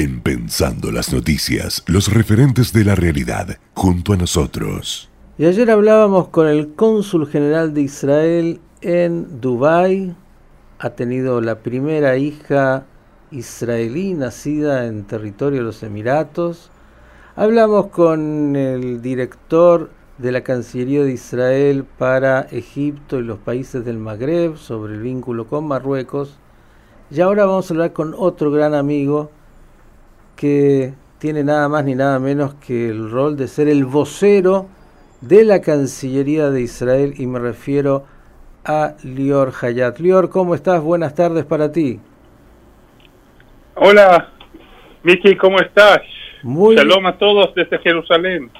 en Pensando las Noticias, los referentes de la realidad, junto a nosotros. Y ayer hablábamos con el cónsul general de Israel en Dubái. Ha tenido la primera hija israelí nacida en territorio de los Emiratos. Hablamos con el director de la Cancillería de Israel para Egipto y los países del Magreb sobre el vínculo con Marruecos. Y ahora vamos a hablar con otro gran amigo que tiene nada más ni nada menos que el rol de ser el vocero de la Cancillería de Israel y me refiero a Lior Hayat. Lior, ¿cómo estás? Buenas tardes para ti. Hola, Miki, ¿cómo estás? Muy Shalom a todos desde Jerusalén.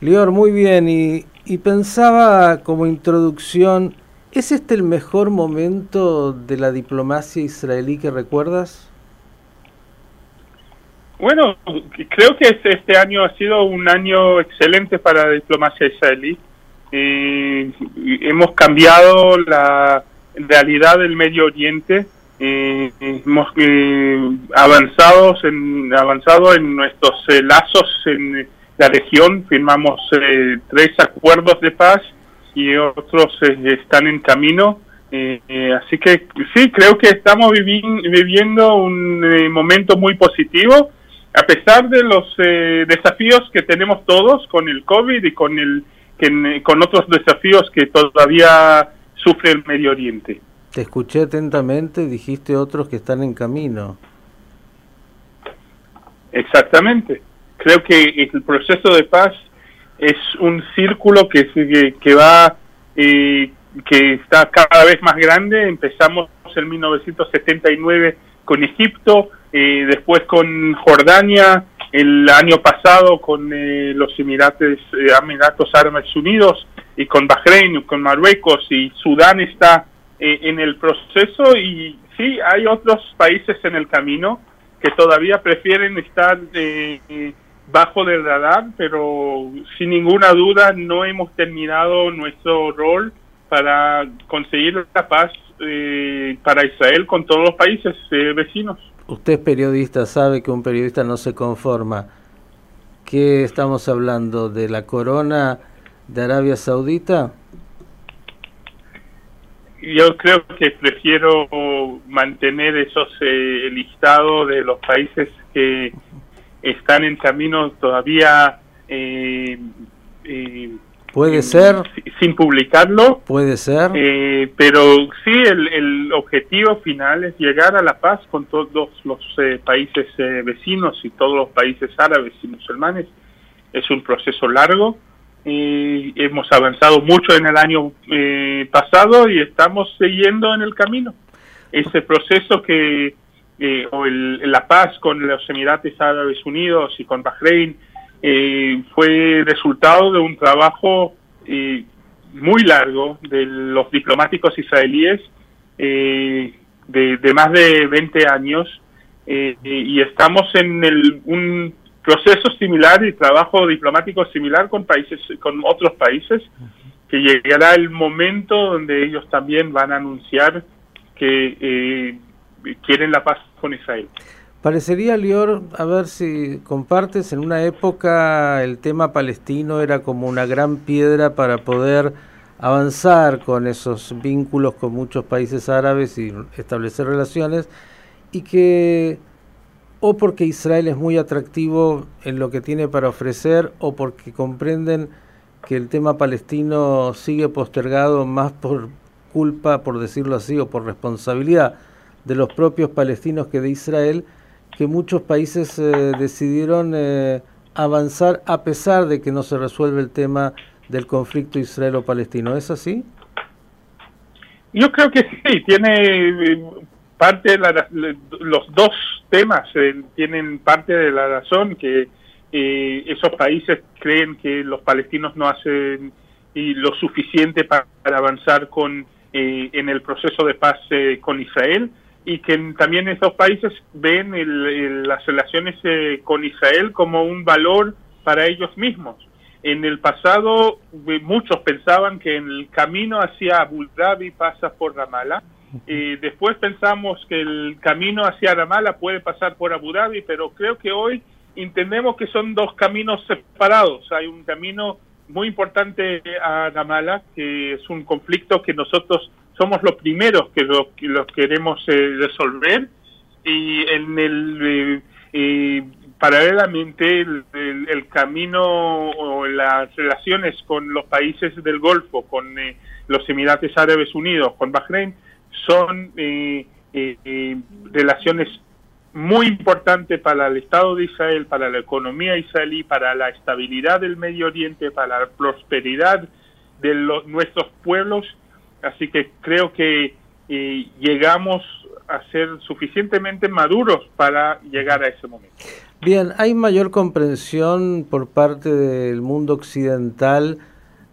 Lior, muy bien. Y, y pensaba como introducción, ¿es este el mejor momento de la diplomacia israelí que recuerdas? Bueno, creo que este, este año ha sido un año excelente para la diplomacia israelí. Eh, hemos cambiado la realidad del Medio Oriente, eh, hemos eh, avanzado en avanzado en nuestros eh, lazos en la región, firmamos eh, tres acuerdos de paz y otros están en camino. así que sí, creo que estamos viviendo un momento muy positivo a pesar de los eh, desafíos que tenemos todos con el COVID y con, el, con otros desafíos que todavía sufre el Medio Oriente. Te escuché atentamente, dijiste otros que están en camino. Exactamente. Creo que el proceso de paz es un círculo que, que, que va, eh, que está cada vez más grande. Empezamos en 1979 con Egipto, eh, después con Jordania, el año pasado con eh, los Emiratos, eh, Emiratos Árabes Unidos y con Bahrein, con Marruecos y Sudán está en el proceso y sí, hay otros países en el camino que todavía prefieren estar bajo del radar, pero sin ninguna duda no hemos terminado nuestro rol para conseguir la paz para Israel con todos los países vecinos usted es periodista, sabe que un periodista no se conforma. ¿Qué estamos hablando? ¿De la corona de Arabia Saudita? Yo creo que prefiero mantener esos eh, listados de los países que están en camino todavía eh, eh, Puede ser. Sin publicarlo. Puede ser. Eh, pero sí, el, objetivo final es llegar a la paz con todos los eh, países eh, vecinos y todos los países árabes y musulmanes. Es un proceso largo. hemos avanzado mucho en el año pasado y estamos siguiendo en el camino. Ese proceso que, o la paz con los Emiratos Árabes Unidos y con Bahrein, eh, fue resultado de un trabajo eh, muy largo de los diplomáticos israelíes eh, de, más de 20 años eh, y estamos en el, un proceso similar y trabajo diplomático similar con países con otros países que llegará el momento donde ellos también van a anunciar que quieren la paz con Israel. Parecería, Lior, a ver si compartes, en una época el tema palestino era como una gran piedra para poder avanzar con esos vínculos con muchos países árabes y establecer relaciones, y que o porque Israel es muy atractivo en lo que tiene para ofrecer, o porque comprenden que el tema palestino sigue postergado más por culpa, por decirlo así, o por responsabilidad de los propios palestinos que de Israel, que muchos países eh, decidieron eh, avanzar a pesar de que no se resuelve el tema del conflicto israelo-palestino. ¿Es así? Yo creo que sí, tiene eh, parte de los dos temas tienen parte de la razón que esos países creen que los palestinos no hacen lo suficiente para, avanzar con en el proceso de paz con Israel y que también esos países ven las relaciones eh, con Israel como un valor para ellos mismos. En el pasado muchos pensaban que el camino hacia Abu Dhabi pasa por Ramallah después pensamos que el camino hacia Ramallah puede pasar por Abu Dhabi, pero creo que hoy entendemos que son dos caminos separados. Hay un camino muy importante a Ramallah, que es un conflicto que nosotros somos los primeros que lo, queremos eh, resolver y en el eh, paralelamente el, camino o las relaciones con los países del Golfo, con eh, los Emiratos Árabes Unidos, con Bahrein, son relaciones muy importantes para el Estado de Israel, para la economía israelí, para la estabilidad del Medio Oriente, para la prosperidad de los, nuestros pueblos Así que creo que eh, llegamos a ser suficientemente maduros para llegar a ese momento. Bien, ¿hay mayor comprensión por parte del mundo occidental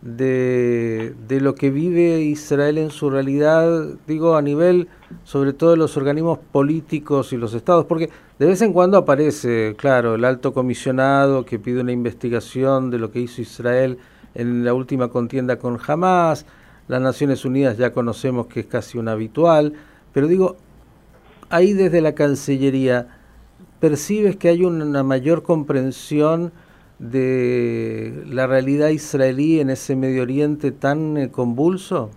de, de, lo que vive Israel en su realidad, digo, a nivel sobre todo de los organismos políticos y los estados? Porque de vez en cuando aparece, claro, el alto comisionado que pide una investigación de lo que hizo Israel en la última contienda con Hamas, las Naciones Unidas ya conocemos que es casi un habitual, pero digo, ahí desde la Cancillería, ¿percibes que hay una mayor comprensión de la realidad israelí en ese Medio Oriente tan eh, convulso?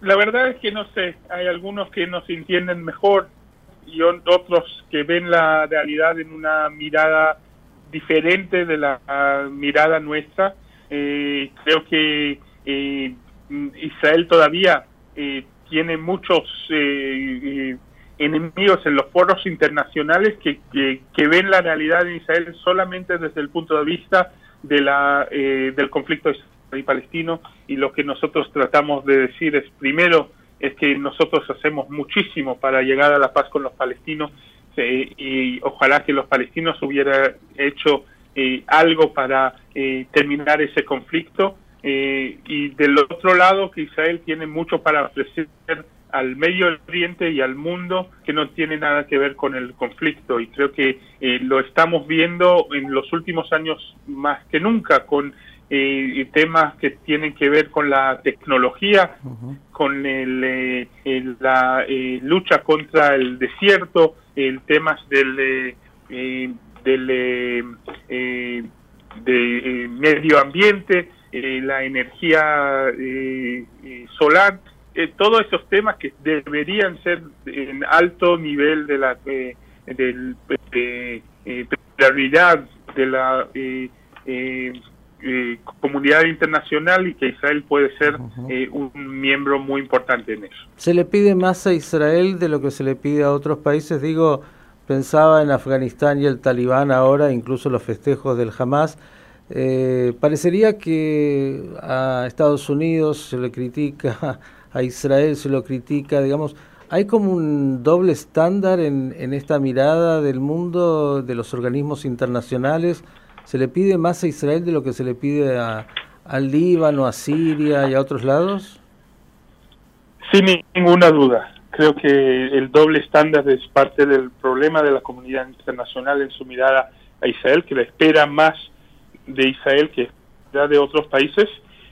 La verdad es que no sé, hay algunos que nos entienden mejor y otros que ven la realidad en una mirada diferente de la mirada nuestra eh, creo que eh, Israel todavía eh, tiene muchos eh, enemigos en los foros internacionales que, que, ven la realidad de Israel solamente desde el punto de vista de la, del conflicto israelí-palestino. Y lo que nosotros tratamos de decir es primero es que nosotros hacemos muchísimo para llegar a la paz con los palestinos y ojalá que los palestinos hubieran hecho eh, algo para eh, terminar ese conflicto. Eh, y del otro lado que Israel tiene mucho para ofrecer al Medio Oriente y al mundo que no tiene nada que ver con el conflicto. Y creo que lo estamos viendo en los últimos años más que nunca con temas que tienen que ver con la tecnología, con el, la lucha contra el desierto, el temas del del eh, eh, de, eh, medio ambiente, la energía solar, todos esos temas que deberían ser en alto nivel de la prioridad de la comunidad internacional y que Israel puede ser un miembro muy importante en eso. ¿Se le pide más a Israel de lo que se le pide a otros países? Digo, pensaba en Afganistán y el talibán ahora, incluso los festejos del Hamas. Eh, parecería que a Estados Unidos se le critica, a Israel se lo critica, digamos, hay como un doble estándar en, en esta mirada del mundo, de los organismos internacionales. ¿Se le pide más a Israel de lo que se le pide a, al Líbano, a Siria y a otros lados? Sin ninguna duda creo que el doble estándar es parte del problema de la comunidad internacional en su mirada a Israel, que la espera más de Israel que de otros países,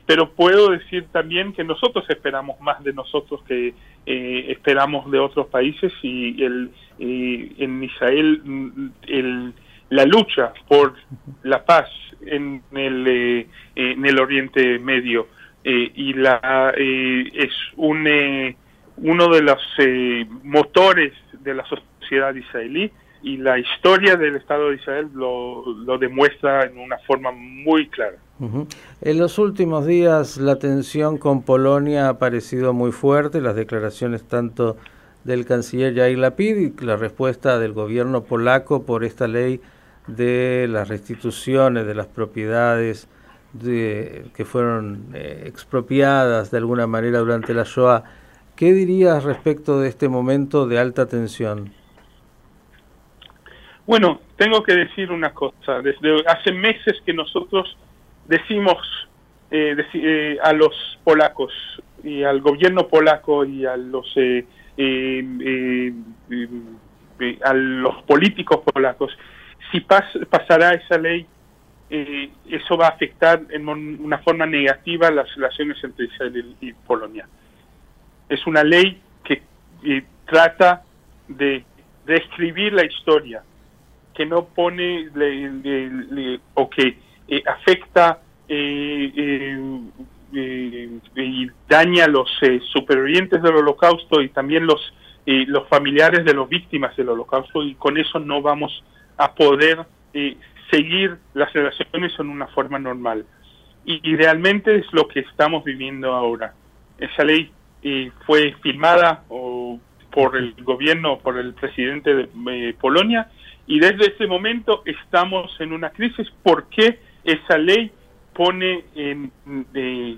pero puedo decir también que nosotros esperamos más de nosotros que eh, esperamos de otros países y el, eh, en Israel el, la lucha por la paz en el, eh, en el Oriente Medio y la es un uno de los eh, motores de la sociedad israelí y la historia del Estado de Israel lo, lo demuestra en una forma muy clara. En los últimos días la tensión con Polonia ha parecido muy fuerte, las declaraciones tanto del canciller Yair Lapid y la respuesta del gobierno polaco por esta ley de las restituciones de las propiedades de, que fueron eh, expropiadas de alguna manera durante la Shoah. ¿Qué dirías respecto de este momento de alta tensión? Bueno, tengo que decir una cosa. Desde hace meses que nosotros decimos eh, eh, a los polacos y al gobierno polaco y a los eh, a los políticos polacos, si pasará esa ley, eso va a afectar en una forma negativa las relaciones entre Israel y Polonia Es una ley que trata de describir la historia, que no pone o que eh, afecta eh, eh, y daña a los supervivientes del holocausto y también los, los familiares de las víctimas del holocausto y con eso no vamos a poder seguir las relaciones en una forma normal. Y, realmente es lo que estamos viviendo ahora. Esa ley fue firmada o por el gobierno, por el presidente de eh, Polonia, y desde ese momento estamos en una crisis porque esa ley pone en, eh,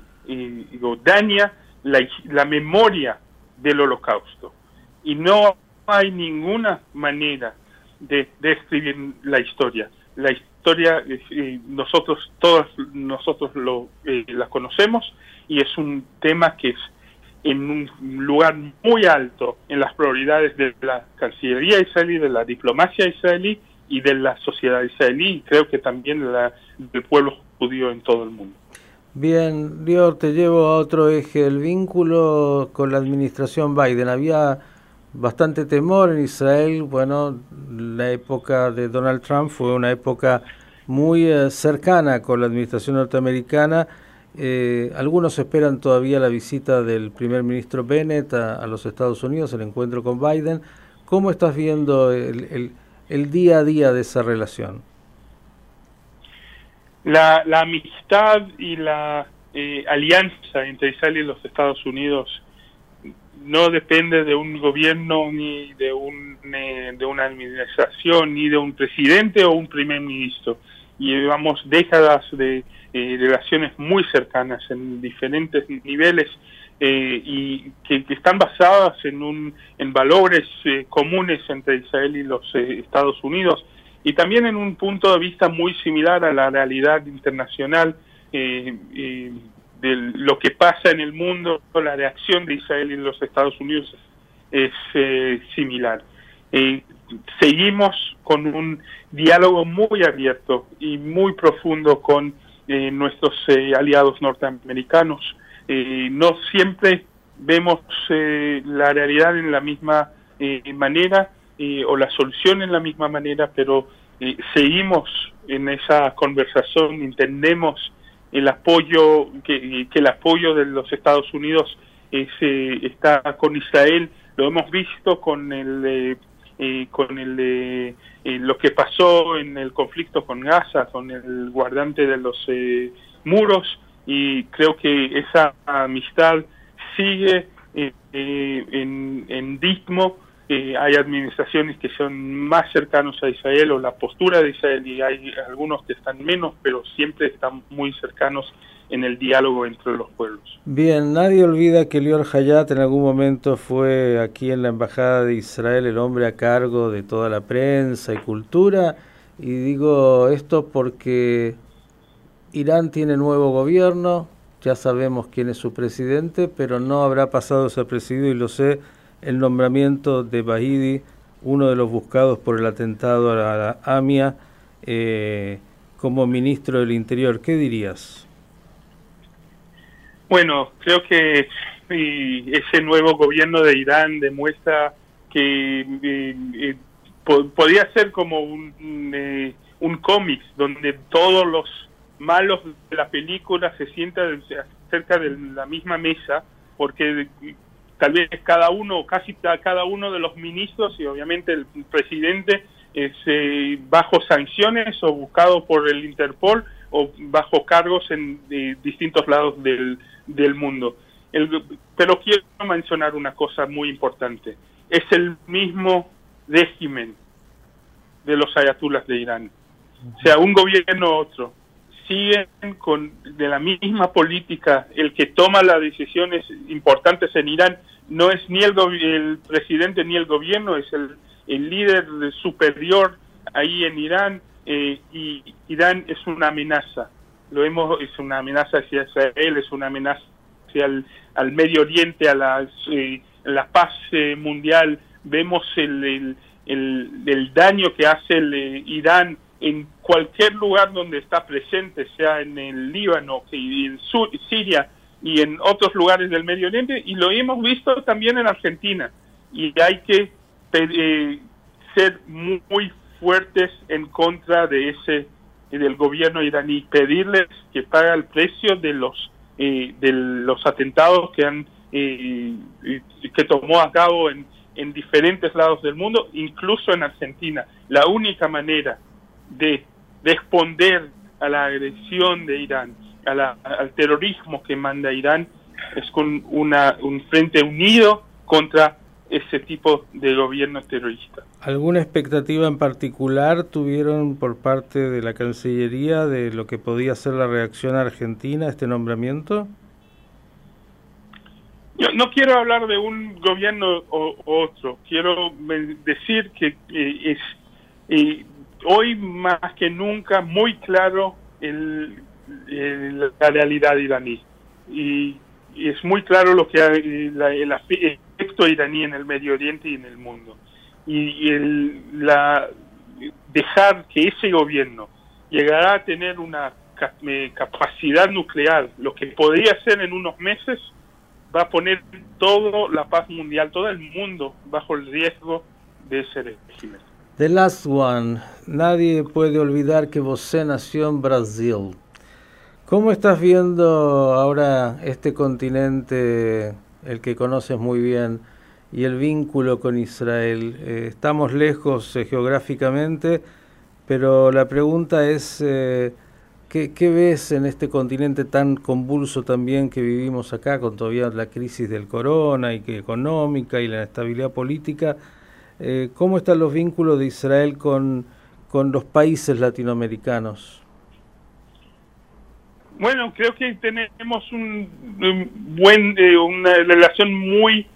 daña la, la memoria del holocausto. Y no hay ninguna manera de, describir la historia. La historia, eh, nosotros, todos nosotros lo, la conocemos y es un tema que es en un lugar muy alto en las prioridades de la Cancillería israelí, de la diplomacia israelí y de la sociedad israelí y creo que también del pueblo judío en todo el mundo. Bien, Lior, te llevo a otro eje, el vínculo con la administración Biden. Había bastante temor en Israel, bueno, la época de Donald Trump fue una época muy eh, cercana con la administración norteamericana eh, algunos esperan todavía la visita del primer ministro Bennett a, los Estados Unidos, el encuentro con Biden. ¿Cómo estás viendo el, día a día de esa relación? La, amistad y la eh, alianza entre Israel y los Estados Unidos no depende de un gobierno ni de, un, eh, de una administración ni de un presidente o un primer ministro. Llevamos décadas de eh, relaciones muy cercanas en diferentes niveles eh, y que, están basadas en, un, en valores eh, comunes entre Israel y los Estados Unidos y también en un punto de vista muy similar a la realidad internacional de lo que pasa en el mundo, la reacción de Israel y los Estados Unidos es similar. seguimos con un diálogo muy abierto y muy profundo con eh, nuestros eh, aliados norteamericanos. Eh, no siempre vemos la realidad en la misma manera o la solución en la misma manera, pero seguimos en esa conversación, entendemos el apoyo, que, que el apoyo de los Estados Unidos está con Israel, lo hemos visto con el eh, con el de eh, lo que pasó en el conflicto con Gaza, con el guardante de los eh, muros, y creo que esa amistad sigue eh, en, en ritmo. hay administraciones que son más cercanos a Israel o la postura de Israel y hay algunos que están menos, pero siempre están muy cercanos en el diálogo entre los pueblos. Bien, nadie olvida que Lior Hayat en algún momento fue aquí en la Embajada de Israel el hombre a cargo de toda la prensa y cultura. Y digo esto porque Irán tiene nuevo gobierno, ya sabemos quién es su presidente, pero no habrá pasado presidido y lo sé, el nombramiento de Bahidi, uno de los buscados por el atentado a la AMIA, eh, como ministro del Interior. ¿Qué dirías? Bueno, creo que ese nuevo gobierno de Irán demuestra que eh, eh, ser como un, eh, un cómic donde todos los malos de la película se sientan cerca de la misma mesa, porque tal vez cada uno, casi cada uno de los ministros y obviamente el presidente es bajo sanciones o buscado por el Interpol o bajo cargos en distintos lados del, del mundo. pero quiero mencionar una cosa muy importante. Es el mismo régimen de los ayatulas de Irán. sea, un gobierno u otro. Siguen con de la misma política. El que toma las decisiones importantes en Irán no es ni el, el presidente ni el gobierno, es el, el líder superior ahí en Irán. Eh, y Irán es una amenaza lo hemos, es una amenaza hacia Israel, es una amenaza hacia el, al Medio Oriente, a la, la paz eh, mundial, vemos el, el, el, daño que hace el, eh, Irán en cualquier lugar donde está presente, sea en el Líbano, en Sur, Siria, y en otros lugares del Medio Oriente. Y lo hemos visto también en Argentina. Y hay que eh, ser muy, fuertes en contra de ese del gobierno iraní pedirles que pague el precio de los eh, de los atentados que han eh, que tomó a cabo en, en diferentes lados del mundo incluso en Argentina. La única manera de responder a la agresión de Irán al terrorismo que manda Irán es con una, un frente unido contra ese tipo de gobierno terrorista. ¿Alguna expectativa en particular tuvieron por parte de la Cancillería de lo que podía ser la reacción argentina a este nombramiento? Yo no quiero hablar de un gobierno o otro, quiero decir que eh, es eh, hoy más que nunca muy claro el, la realidad iraní. Y, es muy claro lo que hay, el efecto iraní en el Medio Oriente y en el mundo. Y, el, la, dejar que ese gobierno llegará a tener una capacidad nuclear, lo que podría ser en unos meses, va a poner toda la paz mundial, todo el mundo bajo el riesgo de ese régimen. The last one. Nadie puede olvidar que você nació en Brasil. ¿Cómo estás viendo ahora este continente, el que conoces muy bien, y el vínculo con Israel? Eh, estamos lejos eh, geográficamente, pero la pregunta es, eh, ¿qué, ¿qué, ves en este continente tan convulso también que vivimos acá, con todavía la crisis del corona y que económica y la estabilidad política? ¿Cómo están los vínculos de Israel con, con los países latinoamericanos? Bueno, creo que tenemos un, buen, eh, una relación muy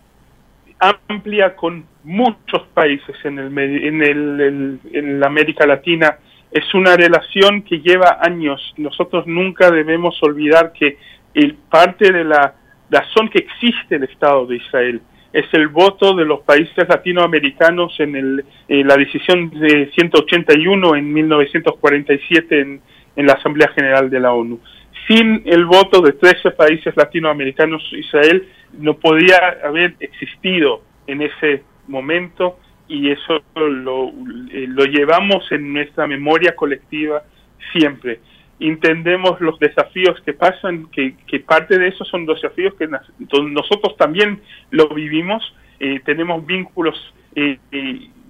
amplia con muchos países en el, en el, en la América Latina. Es una relación que lleva años. Nosotros nunca debemos olvidar que el parte de la razón que existe el Estado de Israel es el voto de los países latinoamericanos en, el, en la decisión de 181 en 1947 en, en la Asamblea General de la ONU sin el voto de 13 países latinoamericanos, Israel no podía haber existido en ese momento y eso lo, eh, lo llevamos en nuestra memoria colectiva siempre. Entendemos los desafíos que pasan, que, que parte de esos son desafíos que nosotros también lo vivimos, eh, tenemos vínculos eh,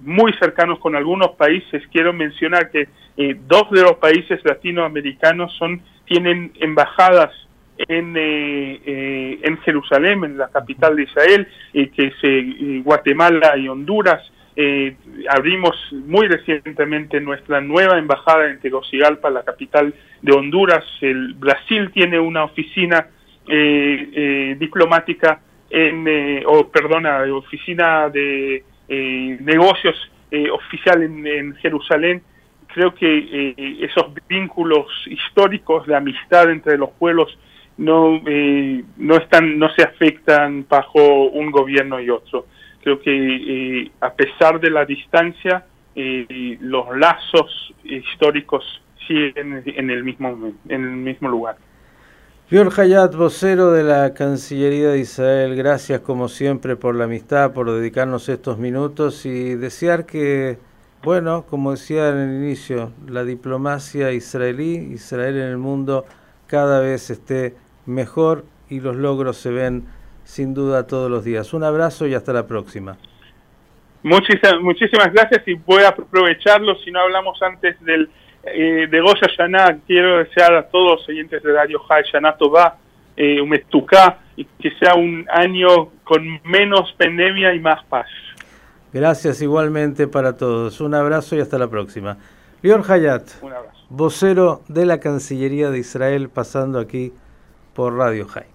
muy cercanos con algunos países. Quiero mencionar que dos de los países latinoamericanos son tienen embajadas en, eh, eh, en Jerusalén, en la capital de Israel, que se, Guatemala y Honduras. Eh, abrimos muy recientemente nuestra nueva embajada en Tegucigalpa, la capital de Honduras. El Brasil tiene una oficina diplomática en, o perdona, oficina de negocios oficial en, en Jerusalén creo que eh, esos vínculos históricos de amistad entre los pueblos no eh, no están no se afectan bajo un gobierno y otro. Creo que eh, a pesar de la distancia los lazos históricos siguen en el mismo en el mismo lugar. Pior Hayat, vocero de la Cancillería de Israel, gracias como siempre por la amistad, por dedicarnos estos minutos y desear que bueno, como decía en el inicio, la diplomacia israelí, Israel en el mundo cada vez esté mejor y los logros se ven sin duda todos los días. Un abrazo y hasta la próxima. Muchísimas, muchísimas gracias y voy a aprovecharlo si no hablamos antes del eh, de Goya Yaná. Quiero desear a todos los oyentes de Radio Jai Yaná Tová, eh, y que sea un año con menos pandemia y más paz. Gracias igualmente para todos. Un abrazo y hasta la próxima. Lior Hayat, vocero de la Cancillería de Israel, pasando aquí por Radio Jai.